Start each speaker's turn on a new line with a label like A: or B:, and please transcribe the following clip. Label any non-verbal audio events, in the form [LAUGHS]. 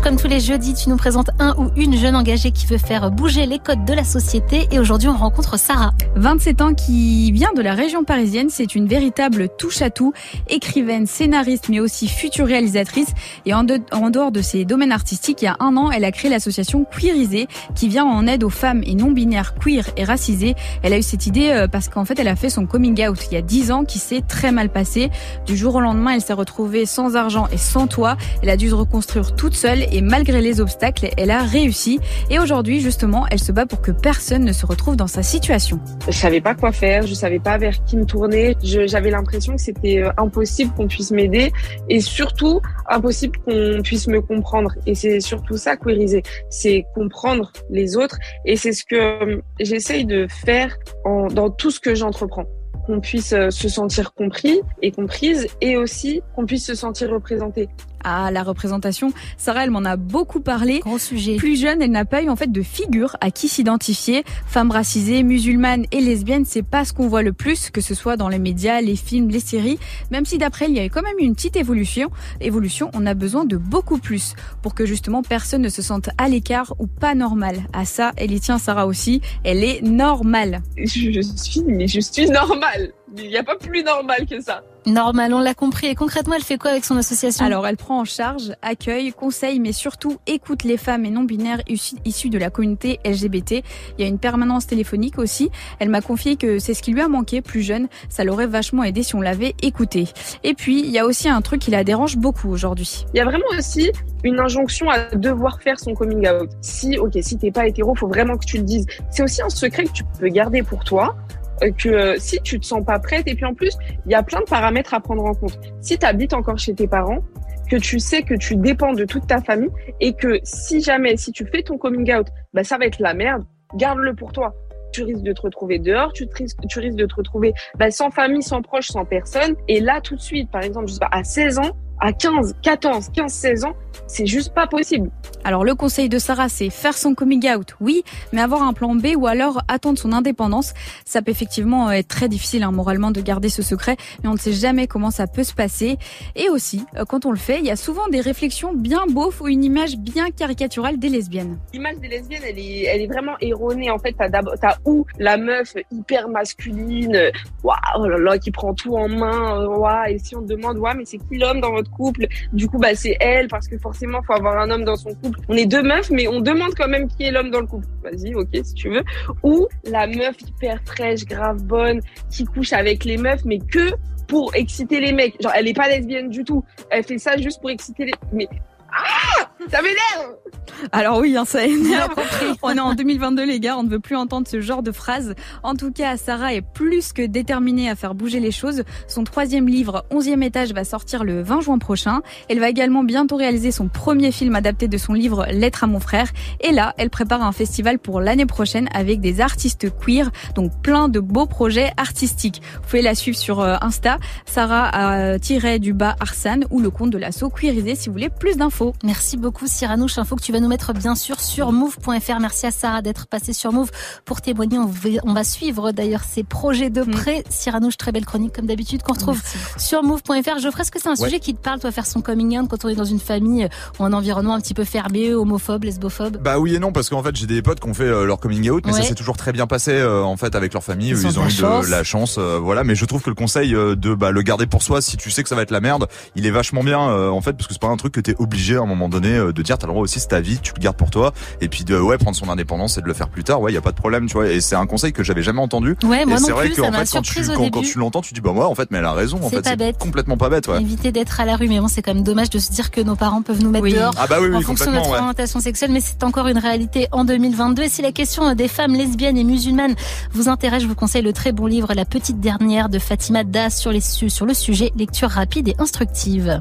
A: Comme tous les jeudis, tu nous présentes un ou une jeune engagée qui veut faire bouger les codes de la société. Et aujourd'hui, on rencontre Sarah.
B: 27 ans qui vient de la région parisienne. C'est une véritable touche-à-tout. Écrivaine, scénariste, mais aussi future réalisatrice. Et en, dehors de ses domaines artistiques, il y a un an, elle a créé l'association Queerisée qui vient en aide aux femmes et non-binaires queer et racisées. Elle a eu cette idée euh, parce qu'en fait, elle a fait son coming out il y a 10 ans qui s'est très mal passé. Du jour au lendemain, elle s'est retrouvée sans argent et sans toit. Elle a dû se reconstruire toute seule et malgré les obstacles, elle a réussi. Et aujourd'hui, justement, elle se bat pour que personne ne se retrouve dans sa situation.
C: Je savais pas quoi faire, je savais pas vers qui me tourner. J'avais l'impression que c'était euh, impossible qu'on puisse m'aider et surtout impossible qu'on puisse me comprendre. Et c'est surtout ça, queeriser, c'est comprendre les autres. Et c'est ce que euh, j'essaye de faire dans tout ce que j'entreprends qu'on puisse euh, se sentir compris et comprise et aussi qu'on puisse se sentir représenté
B: à la représentation. Sarah, elle m'en a beaucoup parlé.
A: Grand sujet.
B: Plus jeune, elle n'a pas eu en fait de figure à qui s'identifier. Femme racisée, musulmane et lesbienne, c'est pas ce qu'on voit le plus, que ce soit dans les médias, les films, les séries. Même si d'après il y a eu quand même une petite évolution, évolution, on a besoin de beaucoup plus pour que justement personne ne se sente à l'écart ou pas normal. À ça, elle y tient Sarah aussi. Elle est normale.
C: Je, suis, mais je suis normale. Il n'y a pas plus normal que ça.
A: Normal, on l'a compris. Et concrètement, elle fait quoi avec son association?
B: Alors, elle prend en charge, accueille, conseille, mais surtout écoute les femmes et non-binaires issues de la communauté LGBT. Il y a une permanence téléphonique aussi. Elle m'a confié que c'est ce qui lui a manqué plus jeune. Ça l'aurait vachement aidé si on l'avait écouté. Et puis, il y a aussi un truc qui la dérange beaucoup aujourd'hui.
C: Il y a vraiment aussi une injonction à devoir faire son coming out. Si, ok, si t'es pas hétéro, faut vraiment que tu le dises. C'est aussi un secret que tu peux garder pour toi que euh, si tu te sens pas prête, et puis en plus, il y a plein de paramètres à prendre en compte. Si tu habites encore chez tes parents, que tu sais que tu dépends de toute ta famille et que si jamais, si tu fais ton coming out, bah, ça va être la merde, garde-le pour toi. Tu risques de te retrouver dehors, tu, risques, tu risques de te retrouver bah, sans famille, sans proche, sans personne. Et là, tout de suite, par exemple, je sais pas, à 16 ans, à 15, 14, 15, 16 ans, c'est juste pas possible.
B: Alors le conseil de Sarah, c'est faire son coming out, oui, mais avoir un plan B ou alors attendre son indépendance. Ça peut effectivement être très difficile hein, moralement de garder ce secret, mais on ne sait jamais comment ça peut se passer. Et aussi, euh, quand on le fait, il y a souvent des réflexions bien beaufs ou une image bien caricaturale des lesbiennes.
C: L'image des lesbiennes, elle est, elle est vraiment erronée. En fait, t'as, as où la meuf hyper masculine, waouh, oh là là, qui prend tout en main, waouh, et si on te demande, waouh, mais c'est qui l'homme dans votre couple. Du coup, bah, c'est elle parce que forcément, faut avoir un homme dans son couple. On est deux meufs, mais on demande quand même qui est l'homme dans le couple. Vas-y, ok, si tu veux. Ou la meuf hyper fraîche, grave bonne, qui couche avec les meufs, mais que pour exciter les mecs. Genre, elle est pas lesbienne du tout. Elle fait ça juste pour exciter les. Mais ah, ça m'énerve.
B: Alors oui, hein, ça énerve. [LAUGHS] on est en 2022 les gars, on ne veut plus entendre ce genre de phrase. En tout cas, Sarah est plus que déterminée à faire bouger les choses. Son troisième livre, 11e étage, va sortir le 20 juin prochain. Elle va également bientôt réaliser son premier film adapté de son livre Lettre à mon frère. Et là, elle prépare un festival pour l'année prochaine avec des artistes queer, donc plein de beaux projets artistiques. Vous pouvez la suivre sur euh, Insta, Sarah a euh, tiré du bas Arsan ou le compte de l'assaut Queerisé si vous voulez plus d'infos.
A: Merci beaucoup Cyranouche, info que tu vas nous mettre bien sûr sur move.fr. Merci à Sarah d'être passée sur Move pour témoigner. On va suivre d'ailleurs ses projets de mm. près. Cyranouche, très belle chronique comme d'habitude qu'on retrouve sur move.fr. Geoffrey, est-ce que c'est un sujet qui te parle, toi, faire son coming out quand on est dans une famille ou un environnement un petit peu fermé, homophobe, lesbophobe?
D: Bah oui et non, parce qu'en fait j'ai des potes qui ont fait euh, leur coming out, mais ça s'est toujours très bien passé euh, en fait avec leur famille. Ils, ont eu de la chance, euh, voilà. Mais je trouve que le conseil de bah, le garder pour soi, si tu sais que ça va être la merde, il est vachement bien en fait parce que c'est pas un truc que t'es obligé à un moment donné de dire. T'as le droit aussi c'est ta vie, tu le gardes pour toi et puis de ouais prendre son indépendance et de le faire plus tard. Ouais, il y a pas de problème, tu vois. Et c'est un conseil que j'avais jamais entendu.
A: Ouais, moi
D: et
A: c'est
D: vrai
A: que
D: en fait quand tu quand, tu l'entends, tu dis bah moi en fait mais elle a raison en fait.
A: Pas bête.
D: complètement pas bête. Ouais.
A: Éviter d'être à la rue, mais bon c'est quand même dommage de se dire que nos parents peuvent nous mettre dehors
D: ah bah oui,
A: en fonction de notre orientation sexuelle, mais c'est encore une réalité en 2022. Et si la question des femmes lesbiennes et musulmanes vous intéresse, je vous conseille le très bon livre La petite dernière de Fatima Das sur les sur le sujet, lecture rapide et instructive.